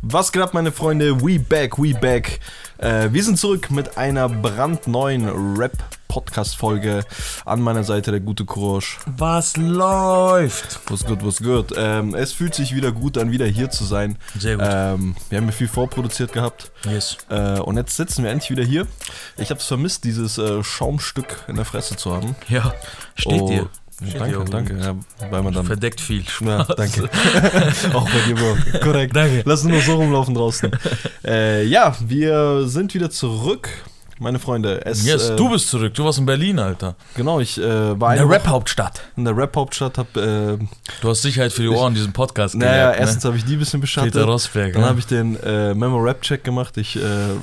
Was geht ab, meine Freunde? We back, we back. Äh, wir sind zurück mit einer brandneuen Rap-Podcast-Folge. An meiner Seite der gute Courage. Was läuft? Was gut, was gut. Ähm, es fühlt sich wieder gut an, wieder hier zu sein. Sehr gut. Ähm, wir haben ja viel vorproduziert gehabt. Yes. Äh, und jetzt sitzen wir endlich wieder hier. Ich habe es vermisst, dieses äh, Schaumstück in der Fresse zu haben. Ja, steht Oh, dir. Danke, danke. Ja, weil man dann. Verdeckt viel. Ja, danke. Auch bei dir, Bro. Korrekt. Danke. Lass nur noch so rumlaufen draußen. äh, ja, wir sind wieder zurück, meine Freunde. Es, Yes, äh, du bist zurück. Du warst in Berlin, Alter. Genau, ich äh, war In der Rap-Hauptstadt. in der Rap-Hauptstadt, hab, äh, Du hast Sicherheit für die Ohren, diesen Podcast naja, gelernt, erstens habe ich die ein bisschen ne? beschattet. Peter Rosberg. Dann ne? habe ich den äh, Memo-Rap-Check gemacht. Ich äh,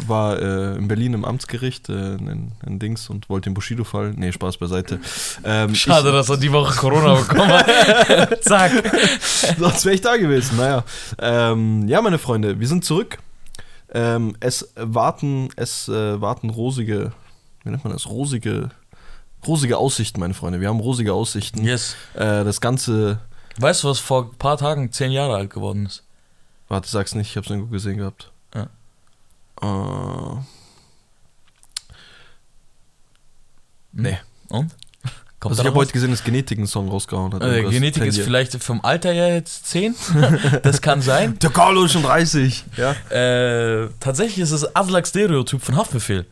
war äh, in Berlin im Amtsgericht in, in Dings und wollte den Bushido-Fall. Nee, Spaß beiseite. Ähm, Schade, dass er die Woche Corona bekommen hat. Zack. Ich, sonst wäre ich da gewesen. Naja. Ähm, ja, meine Freunde, wir sind zurück. Ähm, es warten, es äh, warten rosige, wie nennt man das? Rosige, rosige Aussichten, meine Freunde. Wir haben rosige Aussichten. Yes. Äh, das Ganze, Weißt du, was vor ein paar Tagen zehn Jahre alt geworden ist? warte, sag's nicht, ich hab's irgendwo gesehen gehabt. Ja. Äh, nee. Und? Kommt Also ich habe heute gesehen, dass Genetik einen Song rausgehauen hat. äh. Genetik ist vielleicht vom Alter her jetzt 10. das kann sein. Der Carlo ist schon 30. Ja. Äh, tatsächlich ist es Aslak Stereotyp von Haftbefehl.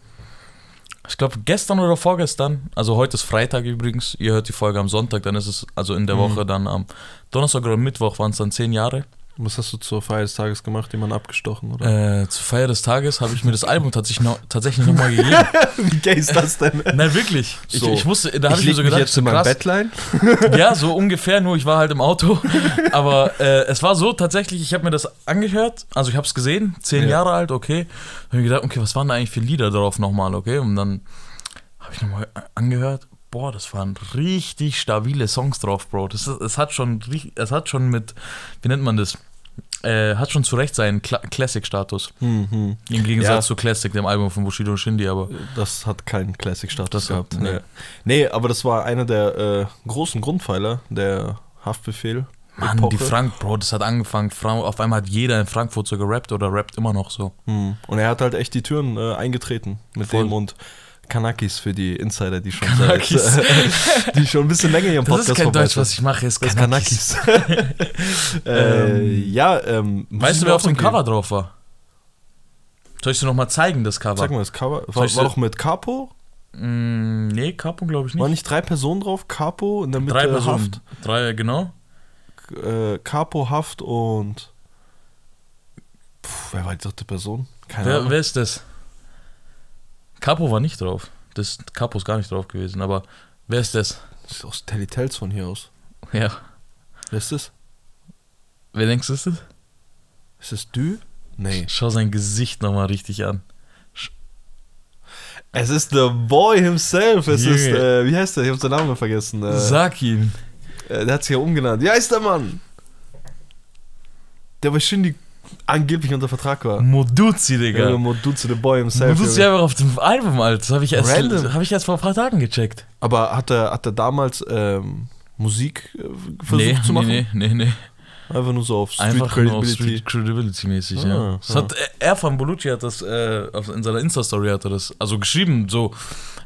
Ich glaube gestern oder vorgestern, also heute ist Freitag übrigens, ihr hört die Folge am Sonntag, dann ist es also in der Mhm. Woche dann am Donnerstag oder Mittwoch waren es dann zehn Jahre. Was hast du zur Feier des Tages gemacht? Jemanden abgestochen, oder? Äh, zur Feier des Tages habe ich mir das Album tatsächlich noch, tatsächlich noch mal gegeben. Wie gay ist das denn? Nein, wirklich. So. Ich, ich wusste, da habe ich, leg mir so gedacht, jetzt in mein krass, Bettlein. Ja, so ungefähr, nur ich war halt im Auto. Aber äh, es war so tatsächlich, ich habe mir das angehört, also ich habe es gesehen, zehn Ja. Jahre alt, okay. Dann habe ich gedacht, okay, was waren da eigentlich für Lieder drauf nochmal, okay? Und dann habe ich nochmal angehört, boah, das waren richtig stabile Songs drauf, Bro. Das, ist- es hat schon, es hat schon mit, wie nennt man das? Äh, hat schon zu Recht seinen Cla Classic-Status. Hm, hm. Im Gegensatz Ja. zu Classic, dem Album von Bushido und Shindy, aber Das hat keinen Classic-Status Das hat- gehabt. nee. Nee. nee, aber das war einer der äh, großen Grundpfeiler der Haftbefehl. Mann, Epoche. die Frank, Bro, das hat angefangen, Fra- auf einmal hat jeder in Frankfurt so gerappt oder rappt immer noch so. Hm. Und er hat halt echt die Türen äh, eingetreten mit Voll. dem und Kanakis für die Insider, die schon. Seit, die schon ein bisschen länger ihren Das Podcast ist kein Deutsch, was ich mache, ist Das ist Kanakis. Kanakis. äh, ja, ähm, Weißt du, wer auf dem geben. Cover drauf war? Soll ich dir nochmal zeigen, das Cover? Sag mal das Cover. War, war doch mit Capo? Mm, nee, Capo glaube ich nicht. Waren nicht drei Personen drauf? Capo, in der Mitte Drei Personen. Haft. Drei, genau. Äh, Capo, Haft und. Puh, wer war die dritte Person? Keine Wer, Ahnung. wer ist das? Capo war nicht drauf. Das Capo ist gar nicht drauf gewesen, aber wer ist das? Das ist aus Telly Tells von hier aus. Ja. Wer ist das? Wer denkst du, ist das? Ist das du? Nee. Schau sein Gesicht nochmal richtig an. Es ist the boy himself. Es Junge. ist, äh, wie heißt der? Ich hab seinen Namen vergessen. Äh, Sag ihm. äh, der hat sich ja umgenannt. Wie heißt der Mann? Der bei Shindy angeblich unter Vertrag war. Moduzi, Digga. Ja, Moduzi, the boy himself. Moduzi einfach auf dem Album, Alter. Das habe ich, erst- hab ich erst vor ein paar Tagen gecheckt. Aber hat er, hat er damals ähm, Musik äh, versucht nee, zu machen? nee, nee, nee, nee. Einfach nur so auf Street Einfach Credibility. Street Credibility mäßig, Ah, ja. Das ah. hat, er von Bolucci hat das äh, in seiner Insta-Story hat er das, also geschrieben, so.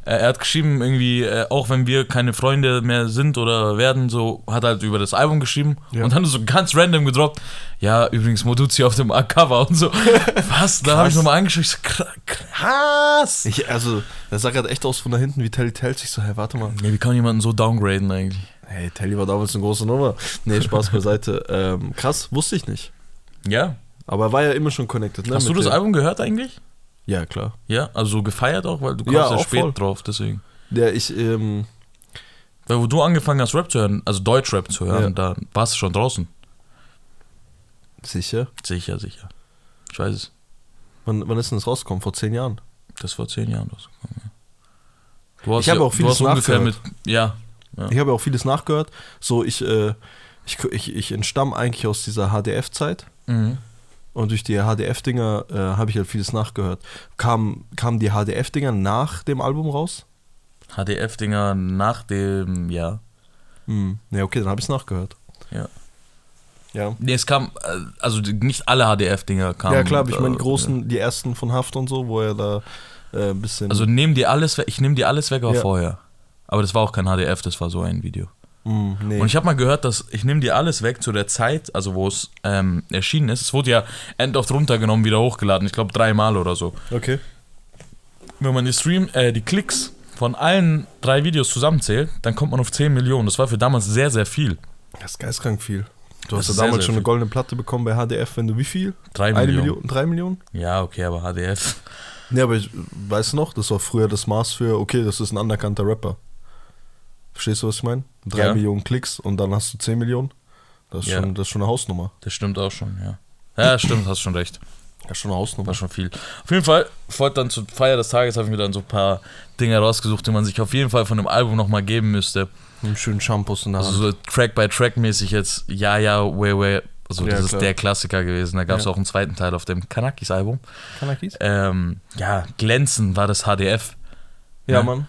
Äh, er hat geschrieben, irgendwie, äh, auch wenn wir keine Freunde mehr sind oder werden, so, hat er halt über das Album geschrieben Ja. und dann so ganz random gedroppt, ja, übrigens Moduzi auf dem Cover und so. Was? Da habe ich nochmal angeschaut, ich so, kra- krass! Ich, also, das sah gerade echt aus von da hinten wie Telly Tells. Ich so, hey, warte mal. Ja, wie kann man jemanden so downgraden eigentlich? Hey, Telly war damals eine große Nummer. Nee, Spaß beiseite. ähm, krass, wusste ich nicht. Ja. Aber er war ja immer schon connected, ne? Hast du das dem- Album gehört eigentlich? Ja, klar. Ja, also so gefeiert auch, weil du Ja, kommst ja, auch spät voll. drauf, deswegen. Der, ich, ähm, Weil wo du angefangen hast, Rap zu hören, also Deutschrap zu hören, da warst du schon draußen. sicher. Sicher, sicher. Ich weiß es. Wann, wann ist denn das rausgekommen? Vor zehn Jahren. Das vor zehn Jahren rausgekommen. Ja. Du hast Ich habe ja, auch du vieles hast ungefähr mit. Ja. Ja. Ich habe ja auch vieles nachgehört. So, ich, äh, ich, ich, ich entstamme eigentlich aus dieser HDF-Zeit. Mhm. Und durch die HDF-Dinger äh, habe ich halt vieles nachgehört. Kam, kamen die HDF-Dinger nach dem Album raus? HDF-Dinger nach dem, ja. Hm. Ja, okay, dann habe ich es nachgehört. Ja. Ja. Nee, es kam, äh, also nicht alle HDF-Dinger kamen. Ja, klar, aber ich meine, die äh, großen, die ersten von Haft und so, wo er da äh, ein bisschen. Also nehmen die alles weg, ich nehme die alles weg, aber Ja. vorher. Aber das war auch kein HDF, das war so ein Video. Mm, nee. Und ich habe mal gehört, dass ich nehme die alles weg zu der Zeit, also wo es ähm, erschienen ist. Es wurde ja end oft runtergenommen, wieder hochgeladen. Ich glaube dreimal oder so. okay. Wenn man die Stream, äh, die Klicks von allen drei Videos zusammenzählt, dann kommt man auf 10 Millionen. Das war für damals sehr, sehr viel. Das ist geistkrank viel. Du Das hast ja damals sehr schon eine viel. goldene Platte bekommen bei HDF, wenn du wie viel? Drei Eine Millionen. Million? Drei Millionen? Ja, okay, aber HDF. Ja, aber ich weiß noch, das war früher das Maß für, okay, das ist ein anerkannter Rapper. Verstehst du, was ich meine? Drei Ja. Millionen Klicks und dann hast du 10 Millionen. Das ist, Ja. schon, das ist schon eine Hausnummer. Das stimmt auch schon, ja. Ja, stimmt, hast schon recht. Ja, schon eine Hausnummer. War schon viel. Auf jeden Fall, wollte dann zur Feier des Tages, habe ich mir dann so ein paar Dinge rausgesucht, die man sich auf jeden Fall von dem Album nochmal geben müsste. Einen schönen Shampoos in der Also Hand. so Track-by-Track-mäßig jetzt, ja, ja, way, way. Also Ja, das ist klar. der Klassiker gewesen. Da gab es Ja. auch einen zweiten Teil auf dem Kanakis-Album. Kanakis? Ähm, ja, Glänzen war das HDF. Ja, ne? Mann.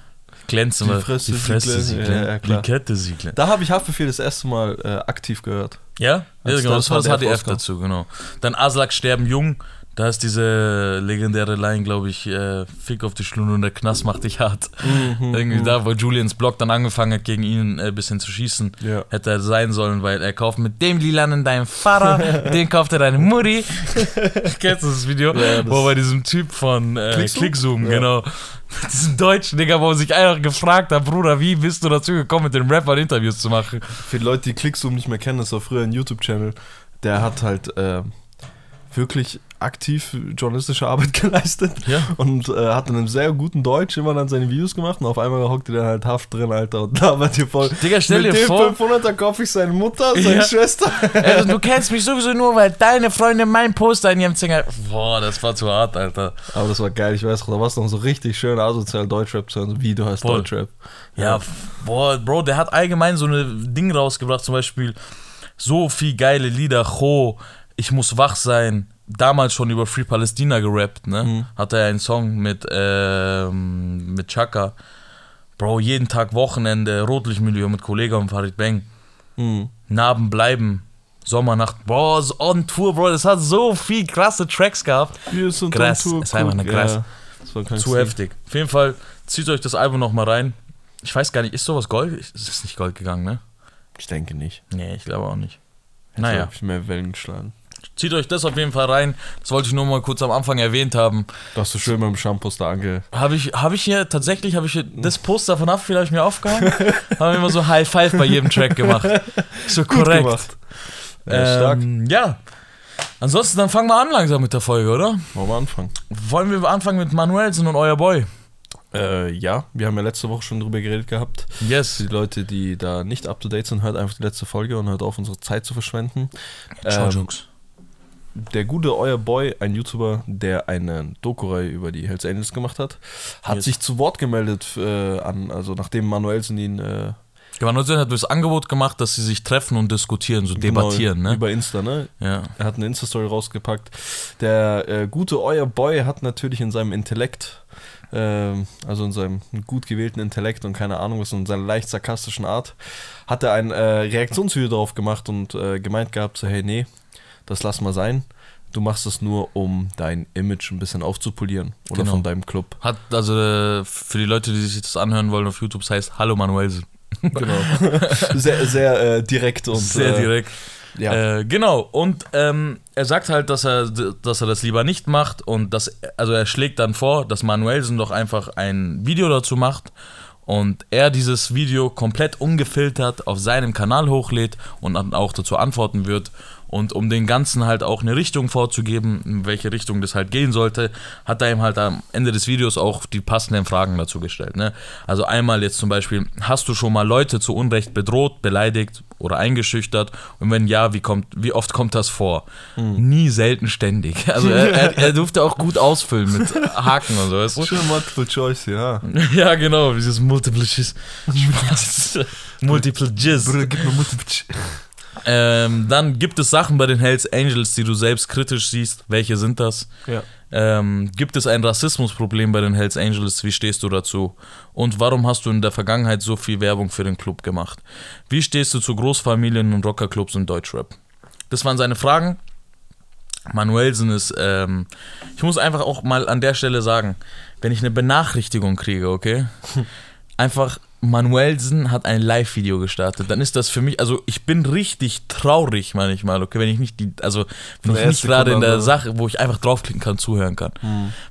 Glänzen Die Fresse, die Fresse, sie Ja, glänzen. ja, klar. die Kette, sie glänzen. Da habe ich Haftbefehl das erste Mal äh, aktiv gehört. Ja, ja genau, das war das HDF dazu, genau. Dann Aslak sterben jung, da ist diese legendäre Line, glaube ich, äh, Fick auf die Schlunde und der Knast macht dich hart. Mhm, Irgendwie da, wo Julians Block dann angefangen hat, gegen ihn ein äh, bisschen zu schießen. Ja. Hätte er sein sollen, weil er kauft mit dem Lilanen deinen Vater, den kauft er deine Mutti. Kennst du das Video? Ja, das- wo bei diesem Typ von äh, Clickzoom? Clickzoom, Ja. genau. Diesen deutschen Digga, wo sich einfach gefragt hat, Bruder, wie bist du dazu gekommen, mit den Rappern Interviews zu machen? Für die Leute, die Clickzoom nicht mehr kennen, das war früher ein YouTube-Channel. Der hat halt äh, wirklich aktiv journalistische Arbeit geleistet Ja. und äh, hat in einem sehr guten Deutsch immer dann seine Videos gemacht und auf einmal hockte der halt Haft drin, Alter, und labert hier voll. Digga, stell Mit dir dem vor, 500er kaufe ich seine Mutter, seine Ja. Schwester. Also, du kennst mich sowieso nur, weil deine Freunde mein Poster in ihrem Zimmer. Boah, das war zu hart, Alter. Aber das war geil, ich weiß da war es noch so richtig schön asozial Deutschrap zu hören, wie du heißt Voll. Deutschrap. Ja, boah, Bro, der hat allgemein so eine Ding rausgebracht, zum Beispiel so viel geile Lieder, Cho, Ich muss wach sein, damals schon über Free Palästina gerappt, ne? Mhm. Hatte er einen Song mit, ähm, mit Chaka. Bro, jeden Tag Wochenende, Rotlichtmilieu mit Kollege und Farid Bang. Mhm. Narben bleiben, Sommernacht, Bro, on Tour, Bro, das hat so viel krasse Tracks gehabt. Wir sind Krass, on Tour, es war einfach eine krass. Ja, Zu heftig. Auf jeden Fall, zieht euch das Album nochmal rein. Ich weiß gar nicht, ist sowas Gold? Es ist nicht Gold gegangen, ne? Ich denke nicht. Nee, ich glaube auch nicht. Hätte, Naja. ich, mehr Wellen geschlagen. Zieht euch das auf jeden Fall rein. Das wollte ich nur mal kurz am Anfang erwähnt haben. Du hast so schön mit dem Shampoos da ange... Habe ich, hab ich hier tatsächlich, habe ich hier das Poster von Apfel habe ich mir aufgehangen. haben immer so High Five bei jedem Track gemacht. So Gut korrekt. gemacht. Ja. Ähm, ja. Ansonsten dann fangen wir an langsam mit der Folge, oder? Wollen wir anfangen? Wollen wir anfangen mit Manuelsen und euer Boy? Äh, ja, wir haben ja letzte Woche schon drüber geredet gehabt. Yes. Für die Leute, die da nicht up to date sind, hört einfach die letzte Folge und hört auf, unsere Zeit zu verschwenden. Ciao, Ähm, Jokes. Der gute Euer Boy, ein YouTuber, der eine Doku-Reihe über die Hells Angels gemacht hat, hat Yes. sich zu Wort gemeldet, äh, an, also nachdem Manuelsen ihn äh, Manuelsen hat das Angebot gemacht, dass sie sich treffen und diskutieren, so debattieren, genau, ne? über Insta, ne? Ja. Er hat eine Insta-Story rausgepackt. Der äh, gute Euer Boy hat natürlich in seinem Intellekt, ähm, also in seinem gut gewählten Intellekt und keine Ahnung was, in seiner leicht sarkastischen Art, hat er ein äh, Reaktionsvideo drauf gemacht und äh, gemeint gehabt, so hey, nee, das lass mal sein. Du machst es nur, um dein Image ein bisschen aufzupolieren oder Genau. von deinem Club. Hat also äh, für die Leute, die sich das anhören wollen auf YouTube, das heißt Hallo Manuelsen. Genau. sehr sehr äh, direkt und Sehr äh, direkt. Ja. Äh, genau, und ähm, er sagt halt, dass er, dass er das lieber nicht macht und dass, also er schlägt dann vor, dass Manuelsen doch einfach ein Video dazu macht und er dieses Video komplett ungefiltert auf seinem Kanal hochlädt und dann auch dazu antworten wird. Und um den Ganzen halt auch eine Richtung vorzugeben, in welche Richtung das halt gehen sollte, hat er ihm halt am Ende des Videos auch die passenden Fragen dazu gestellt. Ne? Also einmal jetzt zum Beispiel, hast du schon mal Leute zu Unrecht bedroht, beleidigt oder eingeschüchtert? Und wenn ja, wie, kommt, wie oft kommt das vor? Nie, selten, ständig. Also er, er, er durfte auch gut ausfüllen mit Haken und so, weißt du? Schön Multiple Choice, ja. Ja, genau, dieses Multiple Jizz. Multiple Jizz. Bruder, gib mir Multiple Ähm, dann gibt es Sachen bei den Hells Angels, die du selbst kritisch siehst. Welche sind das? Ja. Ähm, gibt es ein Rassismusproblem bei den Hells Angels? Wie stehst du dazu? Und warum hast du in der Vergangenheit so viel Werbung für den Club gemacht? Wie stehst du zu Großfamilien und Rockerclubs und Deutschrap? Das waren seine Fragen. Manuelsen ist, ähm, ich muss einfach auch mal an der Stelle sagen, wenn ich eine Benachrichtigung kriege, okay, einfach Manuelsen hat ein Live-Video gestartet, dann ist das für mich, also ich bin richtig traurig manchmal, okay, wenn ich nicht die, also wenn ich nicht gerade in der Sache, wo ich einfach draufklicken kann, zuhören kann.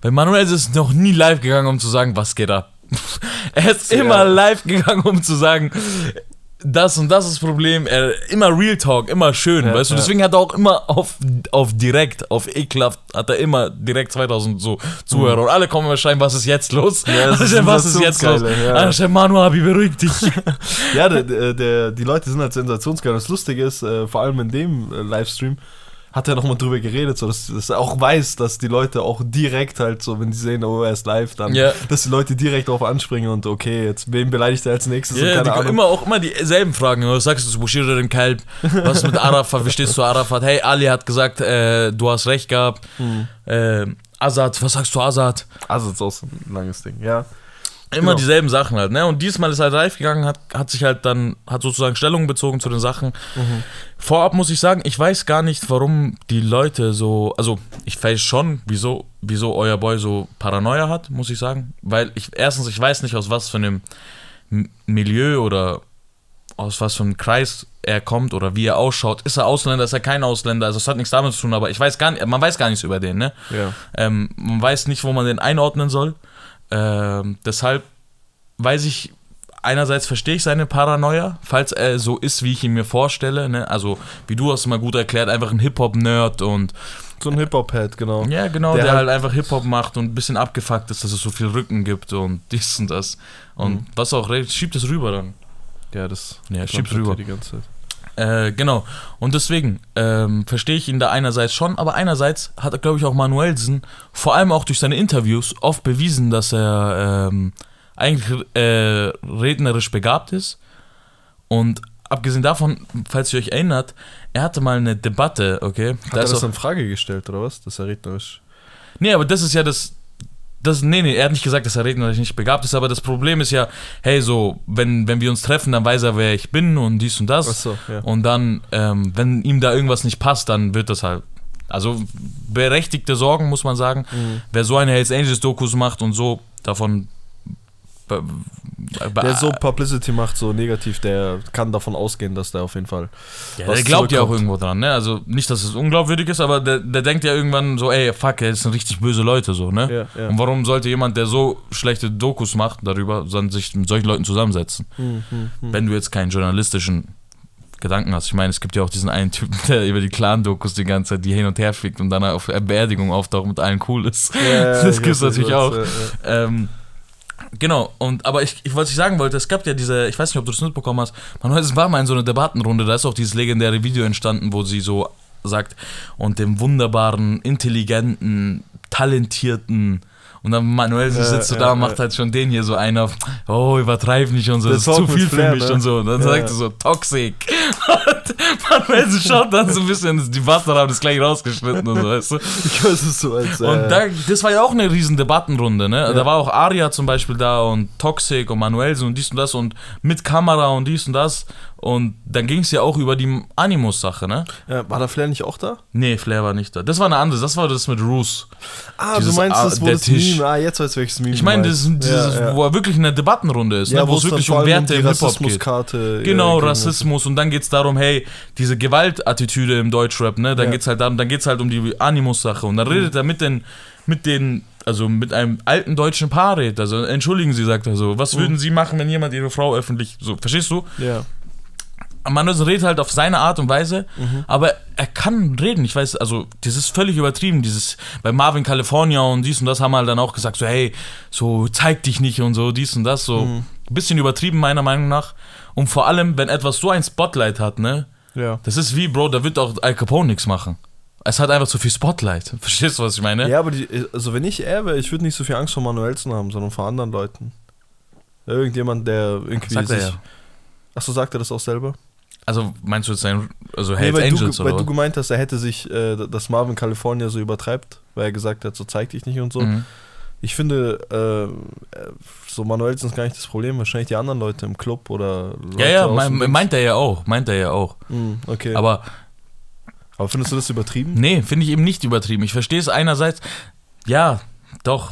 Weil Manuelsen ist noch nie live gegangen, um zu sagen, was geht ab. er ist Ja. immer live gegangen, um zu sagen, das und das ist das Problem. Er, immer Real Talk, immer schön, Ja, weißt du? ja. Deswegen hat er auch immer auf, auf direkt, auf ekelhaft, hat er immer direkt 2000 so Zuhörer. Und alle kommen immer schreiben, was ist jetzt los? Mhm. Ja, das ist was ist jetzt los? ja. Schreiben, Manu Abi, beruhig dich. Ja, der, der, der, die Leute sind halt sensationsgeil. Das Lustige ist, äh, vor allem in dem äh, Livestream, hat er nochmal drüber geredet, so dass, dass er auch weiß, dass die Leute auch direkt halt so, wenn die sehen, oh, er ist live, dann, Ja. dass die Leute direkt darauf anspringen und okay, jetzt wen beleidigt er als nächstes keine die, Ahnung. immer auch immer dieselben Fragen. Was sagst du zu Bushir dem Kalb? Was mit Arafat? Wie stehst du Arafat? Hey, Ali hat gesagt, äh, du hast recht gehabt. Hm. Äh, Azad, was sagst du Azad? Das ist auch so ein langes Ding, ja. Immer Genau. dieselben Sachen halt, ne? Und diesmal ist er halt live gegangen, hat, hat sich halt dann, hat sozusagen Stellung bezogen zu den Sachen. Mhm. Vorab muss ich sagen, ich weiß gar nicht, warum die Leute so, also ich weiß schon, wieso, wieso euer Boy so Paranoia hat, muss ich sagen. Weil ich, erstens, ich weiß nicht, aus was für einem Milieu oder aus was für einem Kreis er kommt oder wie er ausschaut. Ist er Ausländer, ist er kein Ausländer? Also es hat nichts damit zu tun, aber ich weiß gar nicht, man weiß gar nichts über den, ne? Ja. Ähm, man weiß nicht, wo man den einordnen soll. Ähm, deshalb weiß ich, einerseits verstehe ich seine Paranoia, falls er so ist, wie ich ihn mir vorstelle. Ne? Also, wie du hast mal gut erklärt, einfach ein Hip-Hop-Nerd und So ein Hip-Hop-Head, genau. ja, genau, Der der, halt- halt einfach Hip-Hop macht und ein bisschen abgefuckt ist, dass es so viel Rücken gibt und dies und das. Und Mhm. was auch, recht- schiebt es rüber dann. Ja, das Ja, schieb's kommt rüber. die ganze Zeit. Äh, genau. Und deswegen ähm, verstehe ich ihn da einerseits schon, aber einerseits hat er, glaube ich, auch Manuelsen, vor allem auch durch seine Interviews, oft bewiesen, dass er ähm, eigentlich äh, rednerisch begabt ist. Und abgesehen davon, falls ihr euch erinnert, er hatte mal eine Debatte, okay? Hat Da er ist das auch- in Frage gestellt, oder was? Dass er rednerisch. Nee, aber das ist ja das. Das, nee, nee, er hat nicht gesagt, dass er rednerisch nicht begabt ist, aber das Problem ist ja, hey, so, wenn, wenn wir uns treffen, dann weiß er, wer ich bin und dies und das. Achso, ja. Und dann, ähm, wenn ihm da irgendwas nicht passt, dann wird das halt. Also berechtigte Sorgen, muss man sagen. Mhm. Wer so eine Hells Angels Dokus macht und so davon. Der so Publicity macht, so negativ, der kann davon ausgehen, dass der auf jeden Fall. ja, der glaubt ja auch irgendwo dran, ne? Also nicht, dass es unglaubwürdig ist, aber der, der denkt ja irgendwann so, ey, fuck, das sind richtig böse Leute, so, ne? Ja, ja. Und warum sollte jemand, der so schlechte Dokus macht darüber, dann sich mit solchen Leuten zusammensetzen? Hm, hm, hm. Wenn du jetzt keinen journalistischen Gedanken hast. Ich meine, es gibt ja auch diesen einen Typen, der über die Clan-Dokus die ganze Zeit die hin und her fickt und dann auf Beerdigung auftaucht und mit allen cool ist. Ja, das gibt's weiß, natürlich auch. Ähm, genau, und aber ich, ich was ich sagen wollte, es gab ja diese, ich weiß nicht, ob du das mitbekommen hast, man es war mal in so einer Debattenrunde, da ist auch dieses legendäre Video entstanden, wo sie so sagt, und dem wunderbaren, intelligenten, talentierten und dann Manuel Ja, sitzt so ja, da und macht halt schon den hier so einen auf, oh, übertreib nicht und so, das ist zu viel Flair, für mich ne? und so. Und dann sagt er so, toxic. Und Manuel schaut dann so ein bisschen, die Bastard haben das gleich rausgeschnitten und so, weißt du. Ich weiß es so als. Äh, Und da, das war ja auch eine riesen Debattenrunde, ne? Da war auch Aria zum Beispiel da und Toxic und Manuelsen und dies und das und mit Kamera und dies und das. Und dann ging es ja auch über die Animus-Sache, ne? ja, war der Flair nicht auch da? Nee, Flair war nicht da. Das war eine andere, das war das mit Roos. Ah, Dieses du meinst A- das, wo der das Tisch. Meme. Ah, jetzt weiß ich welches Meme. Ich meine, das dieses, ja, ja. wo er wirklich eine Debattenrunde ist, ne? wo es wirklich um Werte die im Hip-Hop geht. Äh, Genau, Rassismus und dann geht's darum, hey, diese Gewaltattitüde im Deutschrap, ne? Dann Ja. geht's halt darum, dann geht's halt um die Animus-Sache und dann redet er mit den, mit den, also mit einem alten deutschen Paar redet. Also entschuldigen Sie, sagt er so. Was Mhm. würden Sie machen, wenn jemand Ihre Frau öffentlich so, verstehst du? Ja. Manuel redet halt auf seine Art und Weise, Mhm. aber er kann reden. Ich weiß, also, das ist völlig übertrieben. Dieses, bei Marvin California und dies und das haben halt dann auch gesagt, so, hey, so, zeig dich nicht und so, dies und das, so. Mhm. Bisschen übertrieben, meiner Meinung nach. Und vor allem, wenn etwas so ein Spotlight hat, ne, Ja. das ist wie, Bro, da wird auch Al Capone nichts machen. Es hat einfach zu viel Spotlight. Verstehst du, was ich meine? Ja, aber die, also wenn ich er wäre, ich würde nicht so viel Angst vor Manuelsen haben, sondern vor anderen Leuten. Irgendjemand, der irgendwie Sagt er sich. ja. Achso, sagt er das auch selber? Also, meinst du jetzt sein, also Nee, Hells weil, Angels du, oder weil du gemeint hast, er hätte sich, äh, dass Marvin California so übertreibt, weil er gesagt hat, so zeig dich nicht und so. Mhm. Ich finde, äh, äh, so Manuelsen ist gar nicht das Problem, wahrscheinlich die anderen Leute im Club oder Leute Ja, ja, mein, meint er ja auch, meint er ja auch. Hm, okay. Aber Aber findest du das übertrieben? Nee, finde ich eben nicht übertrieben. Ich verstehe es einerseits, ja, doch.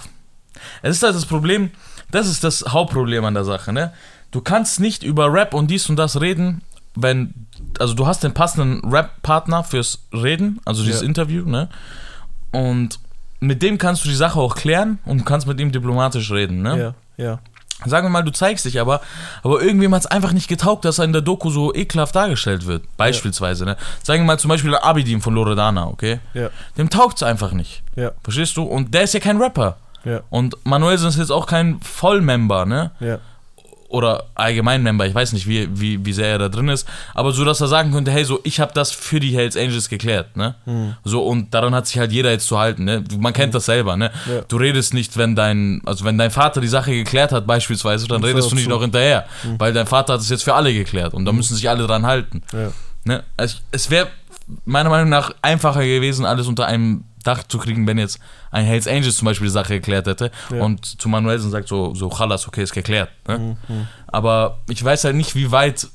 Es ist halt das Problem, das ist das Hauptproblem an der Sache, ne? Du kannst nicht über Rap und dies und das reden, wenn, also du hast den passenden Rap-Partner fürs Reden, also dieses Ja. Interview, ne? Und mit dem kannst du die Sache auch klären und kannst mit ihm diplomatisch reden, ne? Ja, ja. Sagen wir mal, du zeigst dich aber, aber irgendwie hat es einfach nicht getaugt, dass er in der Doku so ekelhaft dargestellt wird. Beispielsweise, ne? Sagen wir mal zum Beispiel Abidin von Loredana, okay? Ja, Dem taugt es einfach nicht. ja, Verstehst du? Und der ist ja kein Rapper. ja, Und Manuelsen ist jetzt auch kein Vollmember, ne? ja. Oder Allgemeinmember, ich weiß nicht, wie, wie, wie sehr er da drin ist. Aber so, dass er sagen könnte, hey, so, ich habe das für die Hells Angels geklärt, ne? Hm. So, und daran hat sich halt jeder jetzt zu halten, ne? Man kennt das selber, ne? Ja. Du redest nicht, wenn dein, also wenn dein Vater die Sache geklärt hat, beispielsweise, dann redest du nicht zu. Hm. noch hinterher. Weil dein Vater hat es jetzt für alle geklärt und da müssen sich alle dran halten. ja. Ne? Es, es wäre meiner Meinung nach einfacher gewesen, alles unter einem Dach zu kriegen, wenn jetzt ein Hells Angels zum Beispiel die Sache geklärt hätte Ja. und zu Manuelsen sagt so, so Chalas, okay, ist geklärt. Ne? Mhm. Aber ich weiß halt nicht, wie weit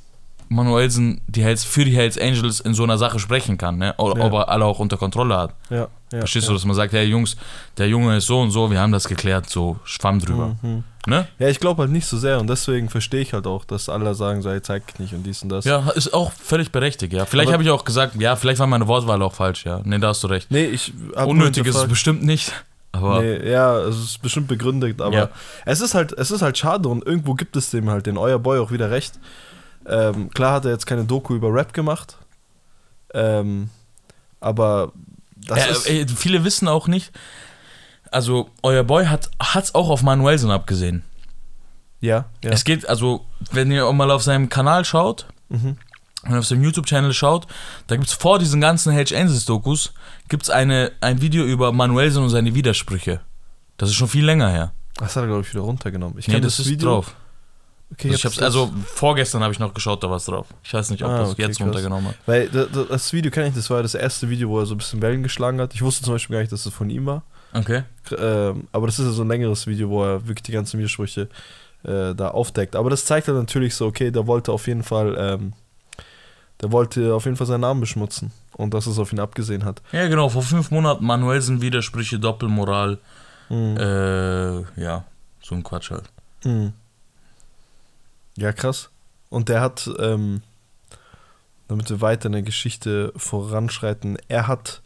Manuelsen die Hells, für die Hells Angels in so einer Sache sprechen kann, ne? Oder Ja. ob er alle auch unter Kontrolle hat. ja, ja. Verstehst du, dass man sagt, hey Jungs, der Junge ist so und so, wir haben das geklärt, so schwamm drüber. Mhm. Ne? Ja, ich glaube halt nicht so sehr und deswegen verstehe ich halt auch, dass alle sagen, so, ey, zeig nicht und dies und das. Ja, ist auch völlig berechtigt, ja. Vielleicht habe ich auch gesagt, ja, vielleicht war meine Wortwahl auch falsch, ja. Ne, da hast du recht. Nee, ich Unnötig ist es bestimmt nicht, aber Nee, ja, es ist bestimmt begründet, aber Ja. es ist halt, es ist halt schade und irgendwo gibt es dem halt den euer Boy auch wieder recht. Ähm, klar hat er jetzt keine Doku über Rap gemacht, ähm, aber das Ja, ist ey, viele wissen auch nicht, also euer Boy hat es auch auf Manuelsen abgesehen. ja, ja. Es geht, also, wenn ihr auch mal auf seinem Kanal schaut, Mhm. und auf seinem YouTube-Channel schaut, da gibt es vor diesen ganzen Hedge Angels-Dokus, gibt es ein Video über Manuelsen und seine Widersprüche. Das ist schon viel länger her. Das hat er, glaube ich, wieder runtergenommen. Ich nee, kenn das, ist drauf. Okay, Also, ich hab's also vorgestern habe ich noch geschaut, da war es drauf. Ich weiß nicht, ob Ah, das okay, jetzt krass. runtergenommen hat. Weil das, das Video kenne ich, das war ja das erste Video, wo er so ein bisschen Wellen geschlagen hat. Ich wusste zum Beispiel gar nicht, dass es von ihm war. Okay. Ähm, aber das ist ja so ein längeres Video, wo er wirklich die ganzen Widersprüche äh, da aufdeckt. Aber das zeigt dann natürlich so, okay, der wollte auf jeden Fall, ähm, der wollte auf jeden Fall seinen Namen beschmutzen. Und dass es auf ihn abgesehen hat. Ja, genau, vor fünf Monaten Manuelsen Widersprüche, Doppelmoral, Mhm. äh, ja, so ein Quatsch halt. Mhm. Ja, krass. Und der hat, ähm, damit wir weiter in der Geschichte voranschreiten, er hat,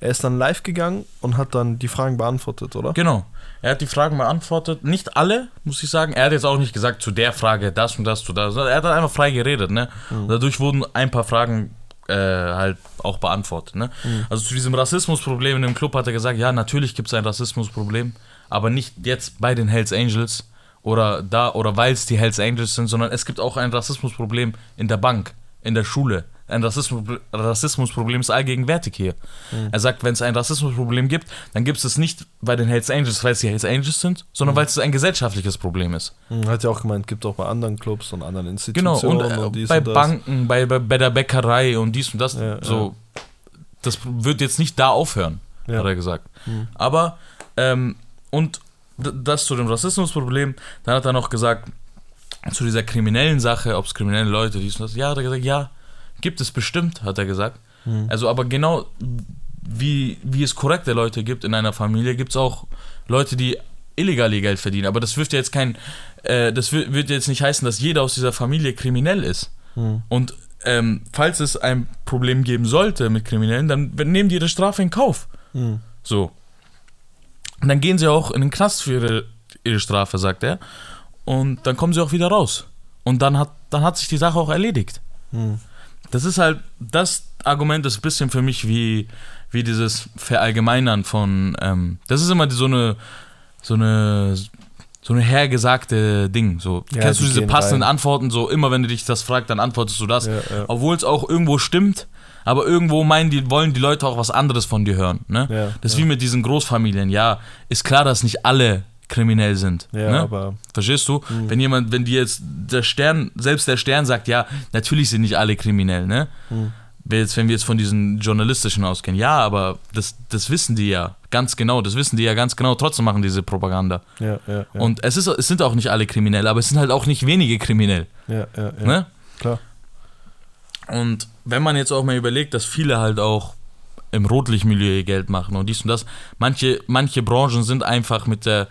er ist dann live gegangen und hat dann die Fragen beantwortet, oder? Genau. Er hat die Fragen beantwortet. Nicht alle, muss ich sagen. Er hat jetzt auch nicht gesagt, zu der Frage das und das, zu das. Er hat dann einfach frei geredet, ne? Mhm. Dadurch wurden ein paar Fragen äh, halt auch beantwortet, ne? Mhm. Also zu diesem Rassismusproblem in dem Club hat er gesagt, ja, natürlich gibt es ein Rassismusproblem, aber nicht jetzt bei den Hells Angels oder da oder weil es die Hells Angels sind, sondern es gibt auch ein Rassismusproblem in der Bank, in der Schule. Ein Rassismus, Rassismusproblem ist allgegenwärtig hier. Mhm. Er sagt, wenn es ein Rassismusproblem gibt, dann gibt es es nicht bei den Hells Angels, weil es die Hells Angels sind, sondern weil es ein gesellschaftliches Problem ist. Mhm, Hat ja auch gemeint, gibt auch bei anderen Clubs und anderen Genau, Institutionen und, äh, dies bei und. Banken, bei, bei, bei der Bäckerei und dies und das, Ja, so, das wird jetzt nicht da aufhören, Ja. hat er gesagt. Mhm. Aber, ähm, und das zu dem Rassismusproblem, dann hat er noch gesagt, zu dieser kriminellen Sache, ob es kriminelle Leute, dies und das, ja, hat er gesagt, ja, gibt es bestimmt, hat er gesagt. Mhm. Also, aber genau wie, wie es korrekte Leute gibt in einer Familie, gibt es auch Leute, die illegal ihr Geld verdienen. Aber das wirft ja jetzt kein, äh, das wird, jetzt nicht heißen, dass jeder aus dieser Familie kriminell ist. Mhm. Und ähm, falls es ein Problem geben sollte mit Kriminellen, dann nehmen die ihre Strafe in Kauf. Mhm. So. Und dann gehen sie auch in den Knast für ihre, ihre Strafe, sagt er. Und dann kommen sie auch wieder raus. Und dann hat, dann hat sich die Sache auch erledigt. Mhm. Das ist halt, das Argument ist ein bisschen für mich wie, wie dieses Verallgemeinern von, ähm, das ist immer so eine, so eine, so eine hergesagte Ding. So, Ja, kennst du die diese passenden rein. Antworten? So, immer wenn du dich das fragst, dann antwortest du das. Ja, ja. Obwohl es auch irgendwo stimmt, aber irgendwo meinen die, wollen die Leute auch was anderes von dir hören. Ne? Ja, das ist wie mit diesen Großfamilien. Ja, ist klar, dass nicht alle kriminell sind. Ja, ne? aber Verstehst du? Wenn jemand, wenn dir jetzt der Stern, selbst der Stern sagt, ja, natürlich sind nicht alle kriminell, ne? Mhm. Jetzt, wenn wir jetzt von diesen journalistischen ausgehen, ja, aber das, das wissen die ja ganz genau, das wissen die ja ganz genau, trotzdem machen diese Propaganda. ja, ja, ja. Und es, ist, es sind auch nicht alle kriminell, aber es sind halt auch nicht wenige kriminell, ja, ja, ja. ne? Klar. Und wenn man jetzt auch mal überlegt, dass viele halt auch im Rotlichtmilieu ihr Geld machen und dies und das, manche, manche Branchen sind einfach mit der,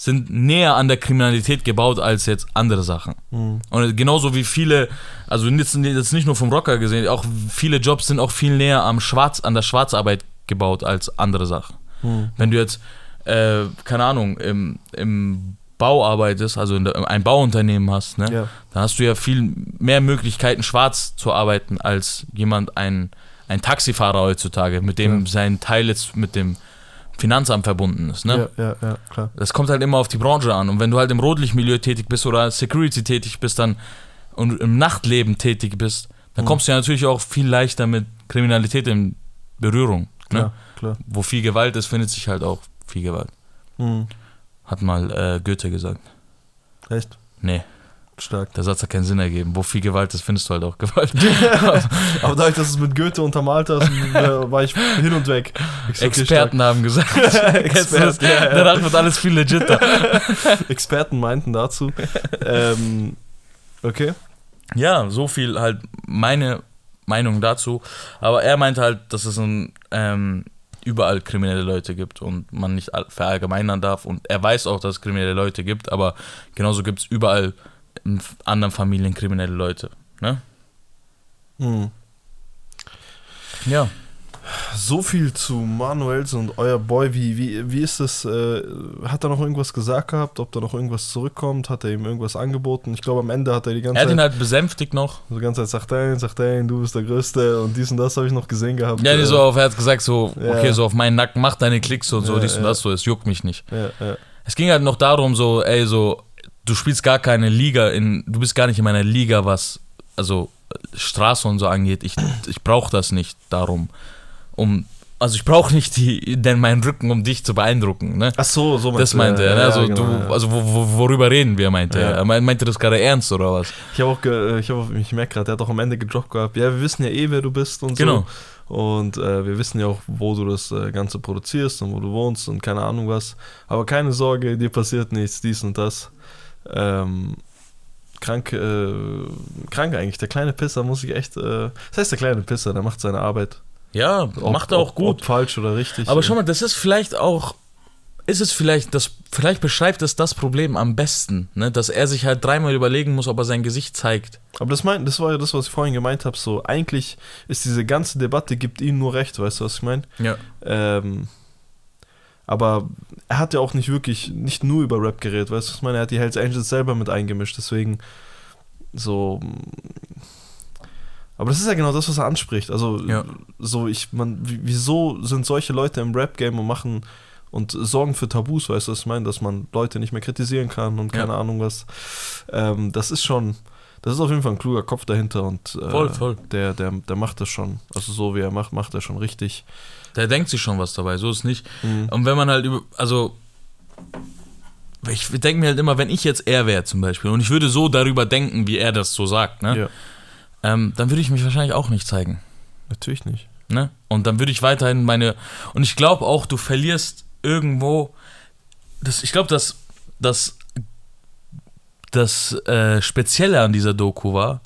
sind näher an der Kriminalität gebaut als jetzt andere Sachen. Mhm. Und genauso wie viele, also jetzt, jetzt nicht nur vom Rocker gesehen, auch viele Jobs sind auch viel näher am Schwarz, an der Schwarzarbeit gebaut als andere Sachen. Mhm. Wenn du jetzt, äh, keine Ahnung, im, im Bau arbeitest, also in der, ein Bauunternehmen hast, ne, Ja. dann hast du ja viel mehr Möglichkeiten, schwarz zu arbeiten, als jemand, ein, ein Taxifahrer heutzutage, mit dem Ja. sein Teil jetzt mit dem Finanzamt verbunden ist. Ne? Ja, ja, ja, klar. Das kommt halt immer auf die Branche an. Und wenn du halt im Rotlichtmilieu tätig bist oder Security tätig bist dann und im Nachtleben tätig bist, dann Mhm. kommst du ja natürlich auch viel leichter mit Kriminalität in Berührung. Ne? Klar, klar. Wo viel Gewalt ist, findet sich halt auch viel Gewalt. Mhm. Hat mal äh, Goethe gesagt. Echt? Nee, Stark. der Satz hat keinen Sinn ergeben. Wo viel Gewalt ist, findest du halt auch Gewalt. Aber dadurch, dass es mit Goethe untermalt hast, äh, war ich hin und weg. Okay, Experten haben gesagt. Experten, ja, ja. Danach wird alles viel legiter. stark. Experten meinten dazu. ähm, okay. Ja, so viel halt meine Meinung dazu. Aber er meinte halt, dass es ein, ähm, überall kriminelle Leute gibt und man nicht all- verallgemeinern darf. Und er weiß auch, dass es kriminelle Leute gibt, aber genauso gibt es überall in anderen Familien kriminelle Leute. Ne? Hm. Ja. So viel zu Manuels und euer Boy. Wie, wie, wie ist das? Äh, hat er noch irgendwas gesagt gehabt? Ob da noch irgendwas zurückkommt? Hat er ihm irgendwas angeboten? Ich glaube, am Ende hat er die ganze Er hat ihn Zeit, halt besänftigt noch. die ganze Zeit sagt, ein, sagt ein, du bist der Größte und dies und das habe ich noch gesehen gehabt. Ja, Äh, so auf, er hat gesagt so, Ja. okay, so auf meinen Nacken, mach deine Klicks und so, Ja, dies und ja. das so, es juckt mich nicht. Es ging halt noch darum, so, ey, so, du spielst gar keine Liga in, du bist gar nicht in meiner Liga, was, also Straße und so angeht. Ich, ich brauche das nicht darum, um, also ich brauche nicht die, denn meinen Rücken, um dich zu beeindrucken, ne? Ach so, so Das meinte er, ne? ja, Also, genau, du, ja. also wo, wo, worüber reden wir, meinte Ja. er. Er meinte meinte das gerade ernst oder was? Ich habe auch, ge ich, hab ich merke gerade, der hat auch am Ende gedroppt gehabt. Ja, wir wissen ja eh, wer du bist und Genau. so. Und äh, wir wissen ja auch, wo du das äh, Ganze produzierst und wo du wohnst und keine Ahnung was. Aber keine Sorge, dir passiert nichts, dies und das. Ähm, krank, äh, krank eigentlich. Der kleine Pisser muss ich echt. Äh, das heißt, der kleine Pisser, der macht seine Arbeit. Ja, Ob- macht er auch ob, gut. Ob falsch oder richtig. Aber schau mal, das ist vielleicht auch, ist es vielleicht, das, vielleicht beschreibt es das Problem am besten, ne? dass er sich halt dreimal überlegen muss, ob er sein Gesicht zeigt. Aber das, mein, das war ja das, was ich vorhin gemeint habe. So, eigentlich ist diese ganze Debatte, gibt ihm nur recht, weißt du, was ich meine? Ja. Ähm, aber er hat ja auch nicht wirklich, nicht nur über Rap geredet, weißt du, was ich meine? Er hat die Hells Angels selber mit eingemischt, deswegen so. Aber das ist ja genau das, was er anspricht. Also, Ja. so, ich, man, wie- wieso sind solche Leute im Rap-Game und machen und sorgen für Tabus, weißt du, was ich meine? Dass man Leute nicht mehr kritisieren kann und keine Ja. Ahnung was. Ähm, das ist schon, das ist auf jeden Fall ein kluger Kopf dahinter und äh, Voll, voll. Der, der, der macht das schon. Also, so wie er macht, macht er schon richtig. Der denkt sich schon was dabei, so ist nicht. Mhm. Und wenn man halt über, also, ich denke mir halt immer, wenn ich jetzt er wäre zum Beispiel und ich würde so darüber denken, wie er das so sagt, ne? Ja. ähm, dann würde ich mich wahrscheinlich auch nicht zeigen. Natürlich nicht. Ne? Und dann würde ich weiterhin meine. Und ich glaube auch, du verlierst irgendwo. Das, ich glaube, dass das, das äh, Spezielle an dieser Doku war,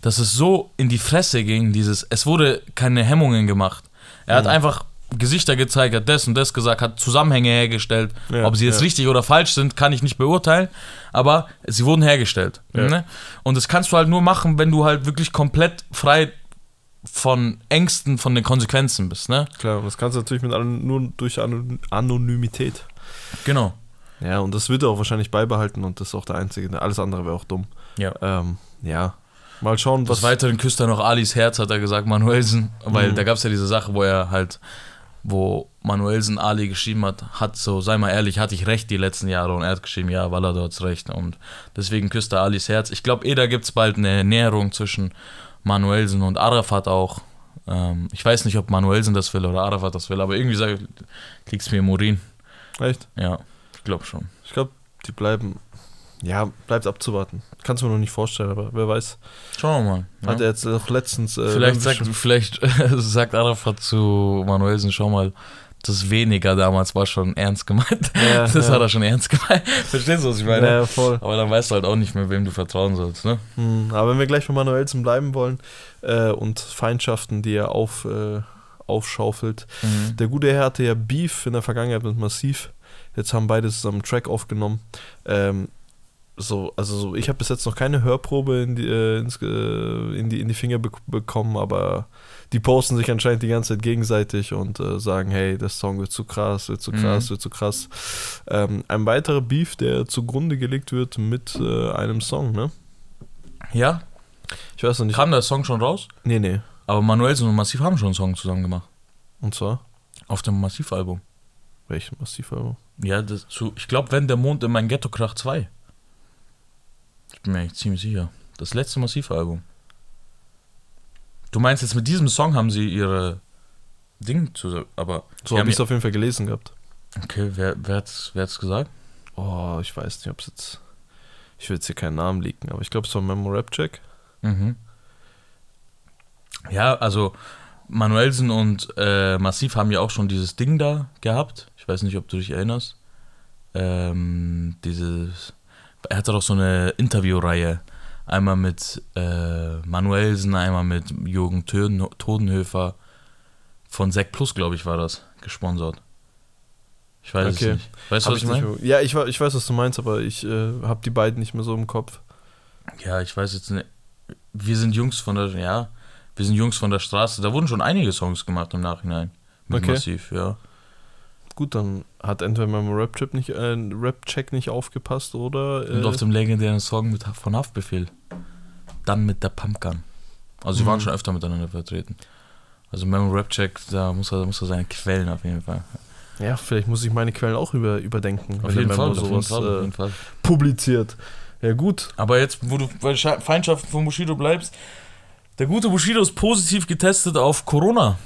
dass es so in die Fresse ging, dieses. Es wurde keine Hemmungen gemacht. Er hat Mhm. einfach Gesichter gezeigt, hat das und das gesagt, hat Zusammenhänge hergestellt. Ja, Ob sie jetzt ja. richtig oder falsch sind, kann ich nicht beurteilen, aber sie wurden hergestellt. Ja. Ne? Und das kannst du halt nur machen, wenn du halt wirklich komplett frei von Ängsten, von den Konsequenzen bist, ne? Klar, und das kannst du natürlich mit nur durch Anon Anonymität. Genau. Ja, und das wird er auch wahrscheinlich beibehalten und das ist auch der einzige. Alles andere wäre auch dumm. Ja. Ähm, ja. Mal schauen, Des was. Weiteren küsst er noch Alis Herz, hat er gesagt, Manuelsen, weil Mhm. da gab es ja diese Sache, wo er halt, wo Manuelsen Ali geschrieben hat, hat so, sei mal ehrlich, hatte ich recht die letzten Jahre und er hat geschrieben, ja, weil er dort recht und deswegen küsst er Alis Herz. Ich glaube, eh, da gibt es bald eine Näherung zwischen Manuelsen und Arafat auch. Ähm, ich weiß nicht, ob Manuelsen das will oder Arafat das will, aber irgendwie liegt es mir im Urin. Echt? Ja, ich glaube schon. Ich glaube, die bleiben. Ja, bleibt abzuwarten. Kannst du mir noch nicht vorstellen, aber wer weiß. Schauen wir mal. Hat ja. er jetzt auch letztens. Äh, Vielleicht sagt, vielleicht sagt Arafat zu Manuelsen, schau mal, das weniger damals war schon ernst gemeint. Ja, das ja. hat er schon ernst gemeint. Verstehst du, was ich meine? Ja, voll. Aber dann weißt du halt auch nicht mehr, wem du vertrauen sollst, ne? Hm, aber wenn wir gleich bei Manuelsen bleiben wollen äh, und Feindschaften, die er auf, äh, aufschaufelt. Mhm. Der gute Herr hatte ja Beef in der Vergangenheit mit Massiv. Jetzt haben beide zusammen einen Track aufgenommen. Ähm, so, also so, ich habe bis jetzt noch keine Hörprobe in die, äh, ins, äh, in die, in die Finger be bekommen, aber die posten sich anscheinend die ganze Zeit gegenseitig und äh, sagen, hey, der Song wird zu krass, wird zu krass, Mhm. wird zu krass. Ähm, ein weiterer Beef, der zugrunde gelegt wird mit äh, einem Song, ne? Ja, Ich weiß noch nicht. kam der Song schon raus? Nee, nee. Aber Manuelsen und Massiv haben schon einen Song zusammen gemacht. Und zwar? Auf dem Massiv-Album. Welchen Massivalbum? Ja, das, zu, ich glaube, wenn der Mond in mein Ghetto kracht 2. Ich bin mir eigentlich ziemlich sicher. Das letzte Massiv-Album. Du meinst jetzt mit diesem Song haben sie ihre Ding zusammen, aber. So habe ich es auf jeden Fall gelesen gehabt. Okay, wer, wer hat's, wer hat's gesagt? Oh, ich weiß nicht, ob es jetzt. Ich will jetzt hier keinen Namen leaken, aber ich glaube, es war Memo Rap Check. Mhm. Ja, also Manuelsen und äh, Massiv haben ja auch schon dieses Ding da gehabt. Ich weiß nicht, ob du dich erinnerst. Ähm, dieses. Er hatte doch so eine Interviewreihe. Einmal mit äh, Manuelsen, einmal mit Jürgen Todenhöfer. Von Sek Plus, glaube ich, war das. Gesponsert. Ich weiß Okay. es nicht. Weißt du, was ich meine? Ja, ich, ich weiß, was du meinst, aber ich äh, habe die beiden nicht mehr so im Kopf. Ja, ich weiß jetzt nicht. Wir sind Jungs von der, ja, wir sind Jungs von der Straße. Da wurden schon einige Songs gemacht im Nachhinein. Mit Okay. Massiv, ja. Gut, dann hat entweder Memo Rap Check nicht, äh, Rap nicht aufgepasst oder. Äh, Und auf dem legendären Song mit, von Haftbefehl. Dann mit der Pumpgun. Also, sie waren Mhm. schon öfter miteinander vertreten. Also, Memo Rap Check, da muss er, muss er seine Quellen auf jeden Fall. ja, vielleicht muss ich meine Quellen auch über, überdenken, Auf jeden, Fall, Memo auf jeden sowas Fall, auf äh, jeden Fall. publiziert. Ja, gut. Aber jetzt, wo du bei Feindschaften von Bushido bleibst, der gute Bushido ist positiv getestet auf Corona.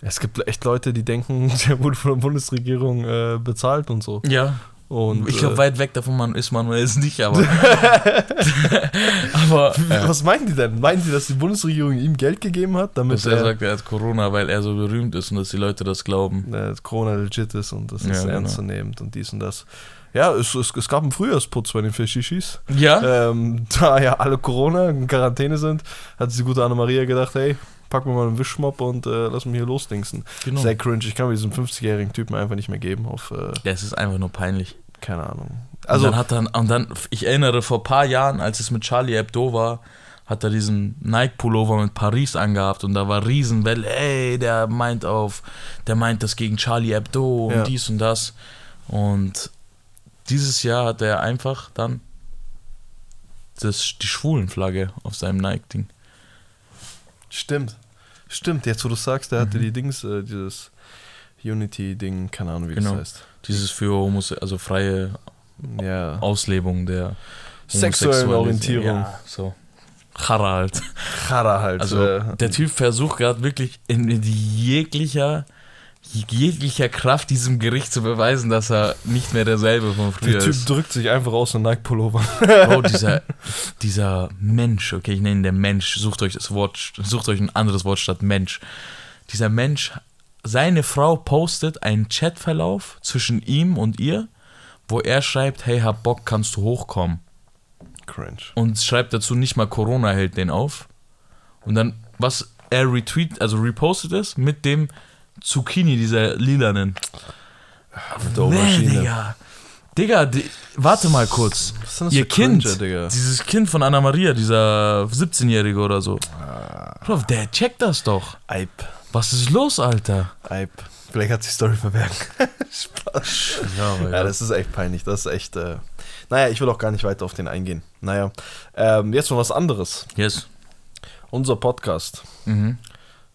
Es gibt echt Leute, die denken, der wurde von der Bundesregierung äh, bezahlt und so. Ja. Und, ich glaube, äh, weit weg davon man ist Manuel es nicht, aber. aber. Äh, Was meinen die denn? Meinen die, dass die Bundesregierung ihm Geld gegeben hat, damit dass er sagt, er hat Corona, weil er so berühmt ist und dass die Leute das glauben. äh, Corona legit ist und das Ja, ist genau. ernstzunehmend und dies und das. Ja, es, es, es gab einen Frühjahrsputz bei den Fischishis. Ja? Ähm, da ja alle Corona in Quarantäne sind, hat sich die gute Anna-Maria gedacht, hey, pack mir mal einen Wischmopp und äh, lass mich hier losdingsen. genau. Sehr cringe, ich kann mir diesen 50-jährigen Typen einfach nicht mehr geben auf, äh, Ja, es ist einfach nur peinlich. keine Ahnung. Also, und dann hat er, und dann, ich erinnere, vor ein paar Jahren, als es mit Charlie Hebdo war, hat er diesen Nike-Pullover mit Paris angehabt und da war Riesenwelle, ey, der meint auf, der meint das gegen Charlie Hebdo und Ja. dies und das. Und dieses Jahr hat er einfach dann das, die Schwulenflagge auf seinem Nike-Ding. Stimmt. Stimmt, jetzt wo du sagst, der hatte Mhm. die Dings, äh, dieses Unity-Ding, keine Ahnung, wie Genau. das heißt. Dieses für Homose also freie Ja. Auslebung der Sexuellen. Orientierung. Ja, so. Harald. Chara halt. Also äh, der Typ versucht gerade wirklich in jeglicher, jeglicher Kraft diesem Gericht zu beweisen, dass er nicht mehr derselbe von früher der Typ ist. drückt sich einfach aus einem Nike-Pullover. Bro, dieser, dieser Mensch, okay, ich nenne ihn der Mensch, sucht euch das Wort, sucht euch ein anderes Wort statt Mensch. Dieser Mensch, seine Frau postet einen Chatverlauf zwischen ihm und ihr, wo er schreibt, hey, hab Bock, kannst du hochkommen? Cringe. und schreibt dazu nicht mal Corona hält den auf. Und dann, was er retweet, also repostet ist, mit dem Zucchini, dieser lilanen. Mit der Aubergine. Digga. Digga, di warte mal kurz. Was ist denn das Ihr für Kind, Cringer, Digga? dieses Kind von Anna Maria, dieser 17-Jährige oder so. Ah. Bro, der checkt das doch. Eip. Was ist los, Alter? Eip. Vielleicht hat sich Story verbergt. Spaß. Ja, Ja, das ist echt peinlich. Das ist echt. Äh, naja, ich will auch gar nicht weiter auf den eingehen. Naja, ähm, jetzt noch was anderes. Yes. Unser Podcast. Mhm.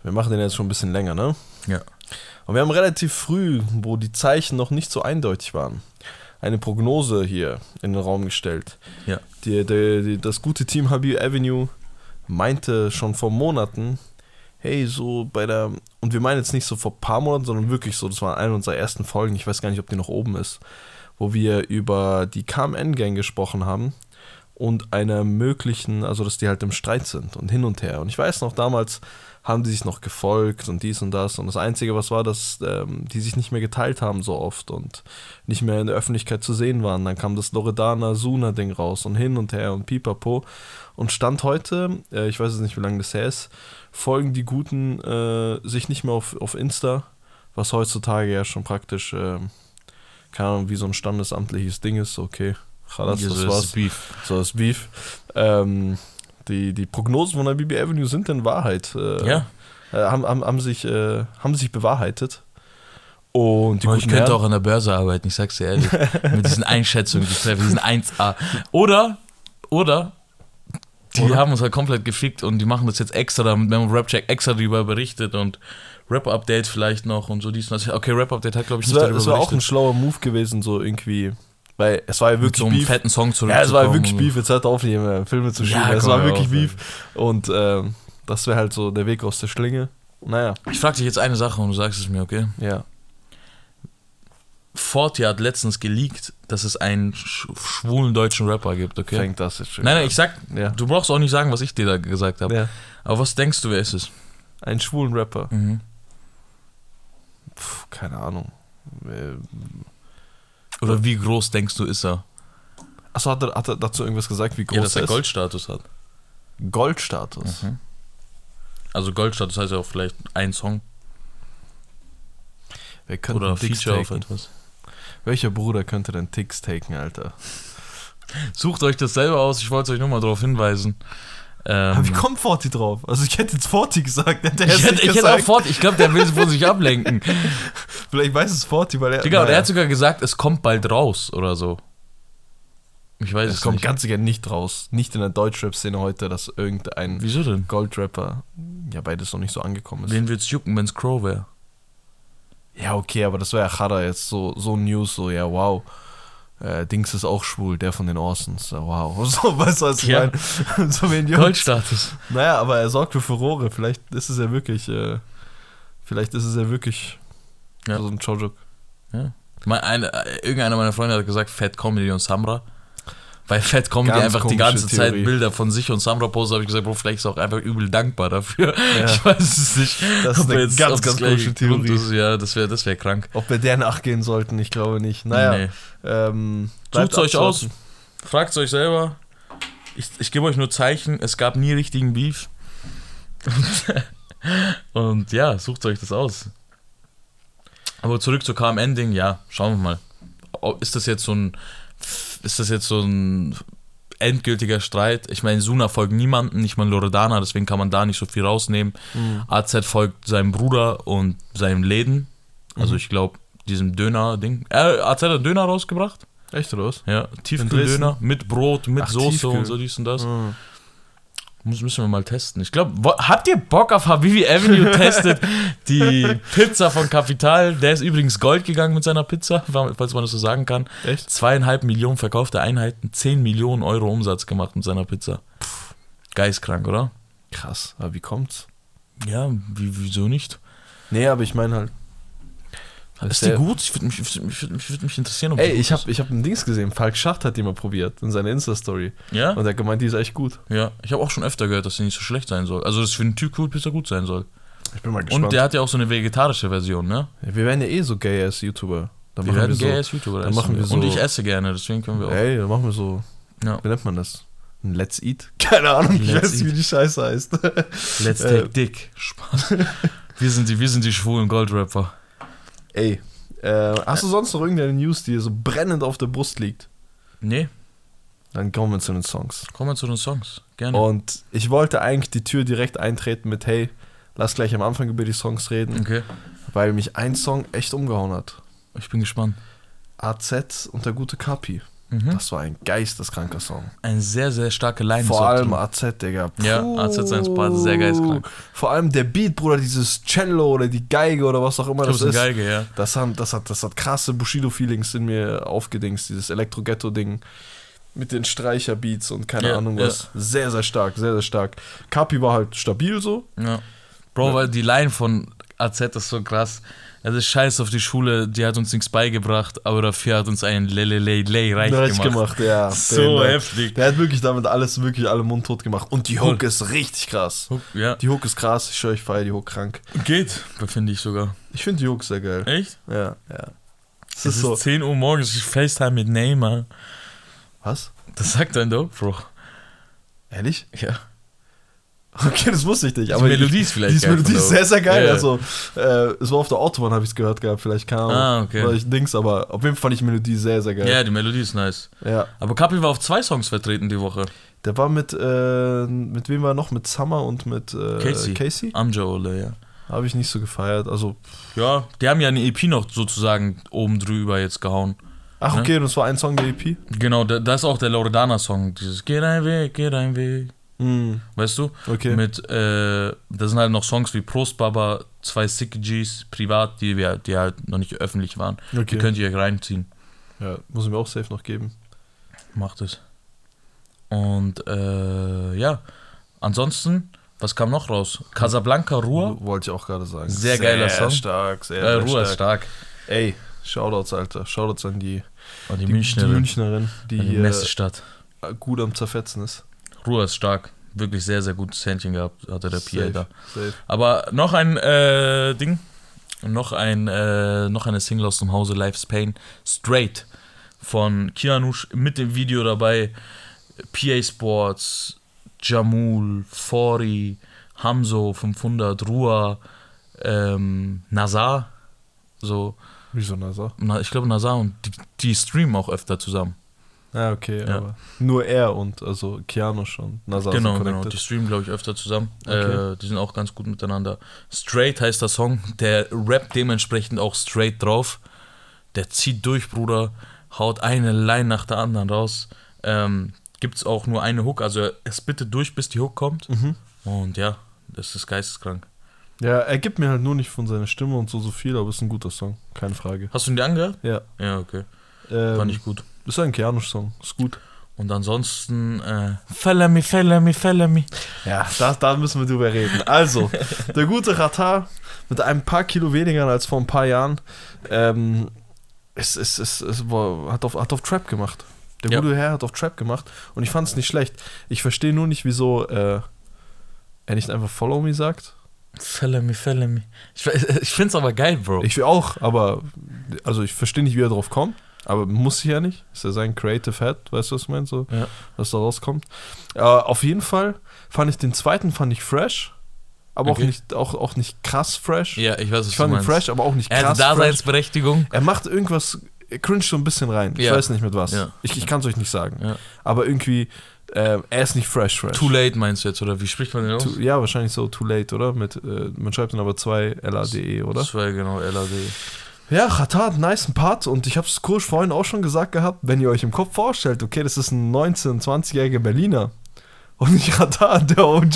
Wir machen den jetzt schon ein bisschen länger, ne? Ja. Und wir haben relativ früh, wo die Zeichen noch nicht so eindeutig waren, eine Prognose hier in den Raum gestellt. Ja. Die, die, die, das gute Team Habib Avenue meinte schon vor Monaten, hey, so bei der, und wir meinen jetzt nicht so vor ein paar Monaten, sondern wirklich so, das war eine unserer ersten Folgen, ich weiß gar nicht, ob die noch oben ist, wo wir über die KMN-Gang gesprochen haben und einer möglichen, also dass die halt im Streit sind und hin und her. Und ich weiß noch, damals haben die sich noch gefolgt und dies und das. Und das Einzige, was war, dass ähm, die sich nicht mehr geteilt haben so oft und nicht mehr in der Öffentlichkeit zu sehen waren. Dann kam das Loredana-Suna-Ding raus und hin und her und pipapo. Und Stand heute, äh, ich weiß jetzt nicht, wie lange das her ist, folgen die Guten äh, sich nicht mehr auf, auf Insta, was heutzutage ja schon praktisch, äh, keine Ahnung, wie so ein standesamtliches Ding ist. Okay, Chalas, Ja, das so ist war's. Beef. So ist Beef. Ähm, die, die Prognosen von der BB Avenue sind in Wahrheit. Äh, Ja. Äh, haben, haben, haben, sich, äh, haben sich bewahrheitet. Und die Aber ich könnte Herren- auch an der Börse arbeiten, ich sag's dir ehrlich. Mit diesen Einschätzungen, die treffen, diesen 1A. Oder, oder, die Oder? haben uns halt komplett gefickt und die machen das jetzt extra, damit Memo Rapcheck extra darüber berichtet und Rap-Update vielleicht noch und so dies und das. Okay, Rap-Update hat, glaube ich, nicht war, darüber es war auch ein schlauer Move gewesen, so irgendwie. Weil es war ja wirklich so einem Beef. fetten Song Ja, zurückzukommen. es war wirklich und Beef. Jetzt hört auf, hier Filme zu Ja, schieben. es komm, war wirklich auf, Beef. Und ähm, das wäre halt so der Weg aus der Schlinge. Naja. Ich frage dich jetzt eine Sache und du sagst es mir, okay? ja. Forti hat letztens geleakt, dass es einen sch schwulen deutschen Rapper gibt, okay? Fängt das jetzt schon Nein, nein, ich sag, Ja. du brauchst auch nicht sagen, was ich dir da gesagt habe. ja. Aber was denkst du, wer ist es? Ein schwulen Rapper. Mhm. Puh, keine Ahnung. Oder wie groß denkst du, ist er? Achso, hat er, hat er dazu irgendwas gesagt, wie groß Ja, dass er er? Goldstatus hat. Goldstatus. Mhm. Also Goldstatus heißt ja auch vielleicht ein Song Wer könnte oder Feature auf etwas. Welcher Bruder könnte denn Ticks taken, Alter? Sucht euch das selber aus, ich wollte euch nur mal darauf hinweisen. Ähm, Aber wie kommt Forti drauf? Also ich hätte jetzt Forti gesagt, hätte er ich hätte, ich hätte auch fort, ich glaube, der will von sich ablenken. Vielleicht weiß es Forti, weil er. Digga, naja, der hat sogar gesagt, es kommt bald raus oder so. Ich weiß es es kommt nicht. ganz sicher nicht raus. Nicht in der Deutschrap-Szene heute, dass irgendein Wieso denn? Goldrapper, ja, beides noch nicht so angekommen ist. Wen wird's jucken, wenn's Crow wäre? Ja, okay, aber das wäre ja Chada jetzt so, so News, so, ja, wow. Äh, Dings ist auch schwul, der von den Orsons. Ja, wow. So, weißt du, was ich Ja. meine? so? Goldstatus. Naja, aber er sorgt für Furore. Vielleicht ist es ja wirklich, äh, vielleicht ist es ja wirklich Ja. so ein Chojuk. Mein, eine, äh, irgendeiner meiner Freunde hat gesagt, Fat Comedy und Samra. Weil Fat Comedy Ganz einfach die ganze Zeit Theorie. Bilder von sich und Samra postet, habe ich gesagt, Bro, vielleicht ist er auch einfach übel dankbar dafür. Ja. Ich weiß es nicht. Das ist Ob eine jetzt- ganz, ganz komische Theorie. Ist, ja, das wäre das wär krank. Ob wir der nachgehen sollten, ich glaube nicht. Naja, Nee. ähm, Sucht's euch aus. Fragt euch selber. Ich, ich gebe euch nur Zeichen, es gab nie richtigen Beef. Und ja, sucht euch das aus. Aber zurück zu KMN-Ding, ja, schauen wir mal. Ist das jetzt so ein. Ist das jetzt so ein endgültiger Streit? Ich meine, Suna folgt niemanden, nicht mal Loredana, deswegen kann man da nicht so viel rausnehmen. Mhm. AZ folgt seinem Bruder und seinem Läden. Also Mhm. ich glaube, diesem Döner-Ding. Äh, AZ hat einen Döner rausgebracht. Echt oder was? Ja, Tiefkühldöner mit Brot, mit Ach, Soße Tiefkühl. und so dies und das. Mhm. Muss, müssen wir mal testen. Ich glaube, habt ihr Bock auf Habibi Avenue testet? Die Pizza von Kapital. Der ist übrigens Gold gegangen mit seiner Pizza, falls man das so sagen kann. Echt? Zweieinhalb Millionen verkaufte Einheiten, 10 Millionen Euro Umsatz gemacht mit seiner Pizza. Geistkrank, oder? Krass, aber wie kommt's? Ja, wie, wieso nicht? Nee, aber ich meine halt. Ist der- die gut? Ich würde mich, ich würd, mich- ich würd mich interessieren, ob Ey, die ich habe ich hab ein Dings gesehen. Falk Schacht hat die mal probiert in seiner Insta-Story. Ja? Und er hat gemeint, die ist echt gut. Ja. Ich habe auch schon öfter gehört, dass sie nicht so schlecht sein soll. Also, dass für einen Tiefkühlpizza gut sein soll. Ich bin mal gespannt. Und der hat ja auch so eine vegetarische Version, ne? Ja, wir werden ja eh so gay as YouTuber. Dann Wir werden wir gay so. als YouTuber. dann machen wir Und so- ich esse gerne, deswegen können wir auch. Ey, dann machen wir so. Ja. Wie nennt man das? Ein Let's Eat? Keine Ahnung, ich Let's weiß nicht, wie die Scheiße heißt. Let's Äh, take dick. Spaß. wir, sind die, wir sind die schwulen Goldrapper. Ey, äh, hast du sonst noch irgendeine News, die dir so brennend auf der Brust liegt? Nee, Dann kommen wir zu den Songs. kommen wir zu den Songs. Gerne. Und ich wollte eigentlich die Tür direkt eintreten mit, hey, lass gleich am Anfang über die Songs reden, Okay. weil mich ein Song echt umgehauen hat. Ich bin gespannt. AZ und der gute Kapi. Mhm. Das war ein geisteskranker Song. Ein sehr, sehr starke Line. Vor allem AZ, Digga. Ja, Puh. AZ sein Part sehr geistkrank. Vor allem der Beat, Bruder, dieses Cello oder die Geige oder was auch immer das glaube, ist. Geige, ja. Das hat, das hat, das hat krasse Bushido-Feelings in mir aufgedingst, dieses Elektro-Ghetto-Ding mit den Streicherbeats und keine Ja, Ahnung ja. was. Sehr, sehr stark, sehr, sehr stark. Kapi war halt stabil so. ja. Bro, weil die Line von AZ ist so krass. Also scheiß auf die Schule, die hat uns nichts beigebracht, aber dafür hat uns ein Lelelelei reich, Reich gemacht. gemacht, ja. So der, heftig. Der hat wirklich damit alles, wirklich alle mundtot gemacht. Und die Hook Voll. ist richtig krass. Ja, Die Hook ist krass, ich schwöre, ich feiere die Hook krank. geht, finde ich sogar. Ich finde die Hook sehr geil. Echt? Ja, ja. Es Es ist ist so. 10 Uhr morgens, ich FaceTime mit Neymar. Was? Das sagt dein Dope, Bro. Ehrlich? Ja. Okay, das wusste ich nicht. Die Aber Melodie ist vielleicht Die geil Melodie von ist sehr, sehr geil. Ja. Also, äh, es war auf der Autobahn, habe ich es gehört gehabt. Vielleicht keine Ahnung. Ah, okay. Weil ich Dings, aber auf jeden Fall fand ich die Melodie sehr, sehr geil. Ja, die Melodie ist nice. Ja. Aber Kapi war auf zwei Songs vertreten die Woche. Der war mit, äh, mit wem war er noch? Mit Summer und mit äh, Casey. Casey? Amja Ole, ja. Habe ich nicht so gefeiert. Also, Ja, die haben ja eine EP noch sozusagen oben drüber jetzt gehauen. ach, Ne? okay, das war ein Song der EP. Genau, da, da ist auch der Loredana-Song. Dieses Geh dein Weg, geh dein Weg. Hm, Weißt du? okay. Mit, äh, da sind halt noch Songs wie Prost Baba, zwei Sick Gs, privat, die, wir, die halt noch nicht öffentlich waren. Die okay. könnt ihr reinziehen. Ja, muss ich mir auch safe noch geben. Macht es. Und äh, ja, ansonsten, was kam noch raus? Casablanca Ruhr. Wollte ich auch gerade sagen. Sehr geiler Song. stark, sehr, Äh, sehr Ruhr ist stark. Ey, Shoutouts, Alter. Shoutouts an die, Und die, die, Münchnerin, die Münchnerin, die, die Messestadt. gut am Zerfetzen ist. Ruhr ist stark. Wirklich sehr, sehr gutes Händchen gehabt, hatte der PA da. safe. Aber noch ein äh, Ding, noch, ein, äh, noch eine Single aus dem Hause Life's Pain, Straight von Kianush mit dem Video dabei, PA Sports, Jamul, Fori, Hamzo 500, Rua, ähm, Nazar, so, Wieso Nasa? na, ich glaube Nazar und die, die streamen auch öfter zusammen. Ah, okay, Ja. aber nur er und also Keanu schon. Nasa genau, genau. Die streamen, glaube ich, öfter zusammen. Okay. Äh, die sind auch ganz gut miteinander. Straight heißt der Song. Der rappt dementsprechend auch straight drauf. Der zieht durch, Bruder. Haut eine Line nach der anderen raus. Ähm, Gibt es auch nur eine Hook. Also es bitte durch, bis die Hook kommt. Mhm. Und ja, das ist geisteskrank. Ja, er gibt mir halt nur nicht von seiner Stimme und so so viel, aber ist ein guter Song, keine Frage. Hast du ihn dir angehört? Ja, Ja, okay. ähm, Fand ich gut. Ist ein Keanu-Song, ist gut. Und ansonsten, äh, Follow me, follow me, follow me. Ja, da, da müssen wir drüber reden. Also, der gute Ratar mit ein paar Kilo weniger als vor ein paar Jahren, ähm, es, es, es, es war, hat, auf, hat auf Trap gemacht. Der Ja. gute Herr hat auf Trap gemacht und ich fand es nicht schlecht. Ich verstehe nur nicht, wieso äh, er nicht einfach Follow Me sagt. Follow me, follow me. Ich, ich find's aber geil, Bro. Ich will auch, aber also ich verstehe nicht, wie er drauf kommt. Aber muss ich ja nicht. Ist ja sein Creative Head, weißt du, was ich meine? So, Ja. was da rauskommt. Äh, auf jeden Fall fand ich den zweiten fand ich fresh, aber Okay. auch nicht auch, auch nicht krass fresh. ja, ich weiß, was ich fand du ihn fresh, aber auch nicht Er krass hat fresh. Daseinsberechtigung. Er macht irgendwas, er cringe so ein bisschen rein. Ich Ja. weiß nicht mit was. Ja. Ich, ich kann es euch nicht sagen. Aber irgendwie, äh, er ist nicht fresh fresh. Too late meinst du jetzt, oder wie spricht man den aus? Too- ja, wahrscheinlich so too late, oder? Mit, äh, man schreibt dann aber zwei LADE, oder? War genau LAD. Ja, Chata hat einen nice Part und ich habe es kurz vorhin auch schon gesagt gehabt, wenn ihr euch im Kopf vorstellt, okay, das ist ein 19-, 20-jähriger Berliner und nicht Chata, der OG,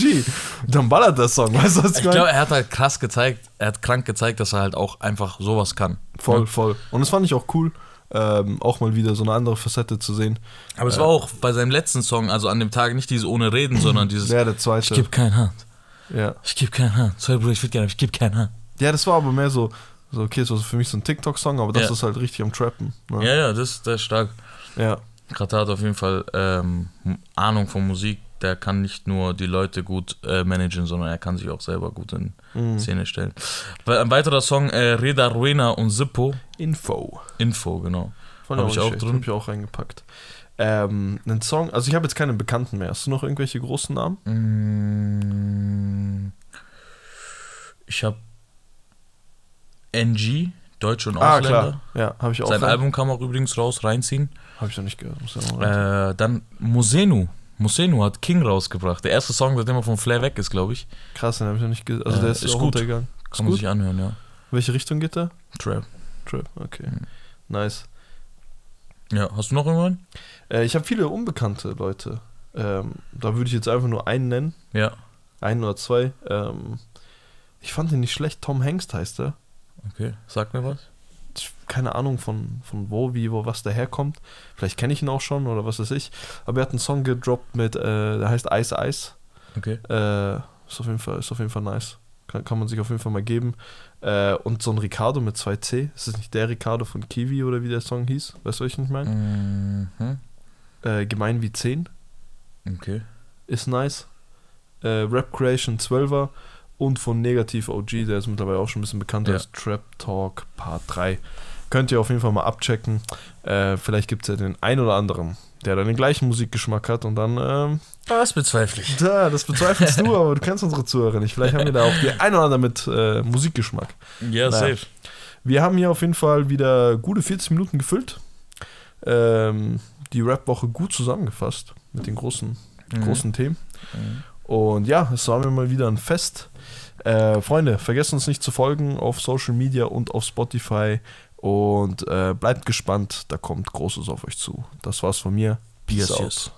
dann ballert der Song, weißt du, was ich Ich meine? glaube, er hat halt krass gezeigt, er hat krank gezeigt, dass er halt auch einfach sowas kann. Voll, Ja. voll. Und das fand ich auch cool, ähm, auch mal wieder so eine andere Facette zu sehen. Aber es war auch bei seinem letzten Song, also an dem Tag nicht dieses ohne Reden, sondern dieses Ja, der Ich zweite. geb kein Hand. Ja. Ich geb kein Hand. Sorry, Bruder, ich will gerne, ich geb kein Hand. ja, das war aber mehr so, so okay, es war für mich so ein TikTok-Song, aber das Ja. ist halt richtig am Trappen. Ne? Ja, ja, das, das ist stark. ja. Krata hat auf jeden Fall ähm, Ahnung von Musik. Der kann nicht nur die Leute gut äh, managen, sondern er kann sich auch selber gut in Mhm. Szene stellen. Ein weiterer Song, äh, Reda Ruena und Zippo, Info. Info, genau. Fand Hab ich ich auch schlecht, drin. Hab ich auch reingepackt. Ähm, einen Song, also ich habe jetzt keine Bekannten mehr. Hast du noch irgendwelche großen Namen? Mm, Ich habe NG, Deutsch und Ah, Ausländer. klar. Ja, habe ich auch. Sein rein- Album kam auch übrigens raus, reinziehen. Habe ich noch nicht gehört. Ja. Äh, dann Musenu. Musenu hat King rausgebracht. Der erste Song, seitdem er von Flair weg ist, glaube ich. Krass, den habe ich noch nicht gehört. Also äh, der ist, ist gut. untergegangen. Kann man sich anhören, ja. Welche Richtung geht der? Trap. Trap, okay. Mhm. Nice. Ja, hast du noch irgendwann? Äh, ich habe viele unbekannte Leute. Ähm, da würde ich jetzt einfach nur einen nennen. Ja. Einen oder zwei. Ähm, ich fand den nicht schlecht. Tom Hengst heißt er. Okay, sag mir was. Ich- Keine Ahnung von, von wo, wie, wo, was daherkommt. Vielleicht kenne ich ihn auch schon oder was weiß ich. Aber er hat einen Song gedroppt mit, äh, der heißt Ice Ice. Okay. Äh, ist, auf jeden Fall, ist auf jeden Fall nice. Kann, kann man sich auf jeden Fall mal geben. Äh, und so ein Ricardo mit 2C. Ist das nicht der Ricardo von Kiwi oder wie der Song hieß? Weißt du, was ich nicht meine? Mhm. Äh, Gemein wie 10 Okay. ist nice. Äh, Rap Creation 12er und von Negativ OG, der ist mittlerweile auch schon ein bisschen bekannter, Ja. ist Trap Talk Part 3. Könnt ihr auf jeden Fall mal abchecken. Äh, vielleicht gibt es ja den ein oder anderen, der dann den gleichen Musikgeschmack hat und dann, ähm, Das bezweifle ich. da, das bezweifelst du, aber du kennst unsere Zuhörer nicht. Vielleicht haben wir da auch die ein oder andere mit äh, Musikgeschmack. Ja, Naja. safe. Wir haben hier auf jeden Fall wieder gute 40 Minuten gefüllt. Ähm, die Rap-Woche gut zusammengefasst mit den großen, Mhm. großen Themen. Mhm. Und ja, es war mir mal wieder ein Fest. Äh, Freunde, vergesst uns nicht zu folgen auf Social Media und auf Spotify. Und äh, bleibt gespannt, da kommt Großes auf euch zu. Das war's von mir. Peace Yes, out. yes.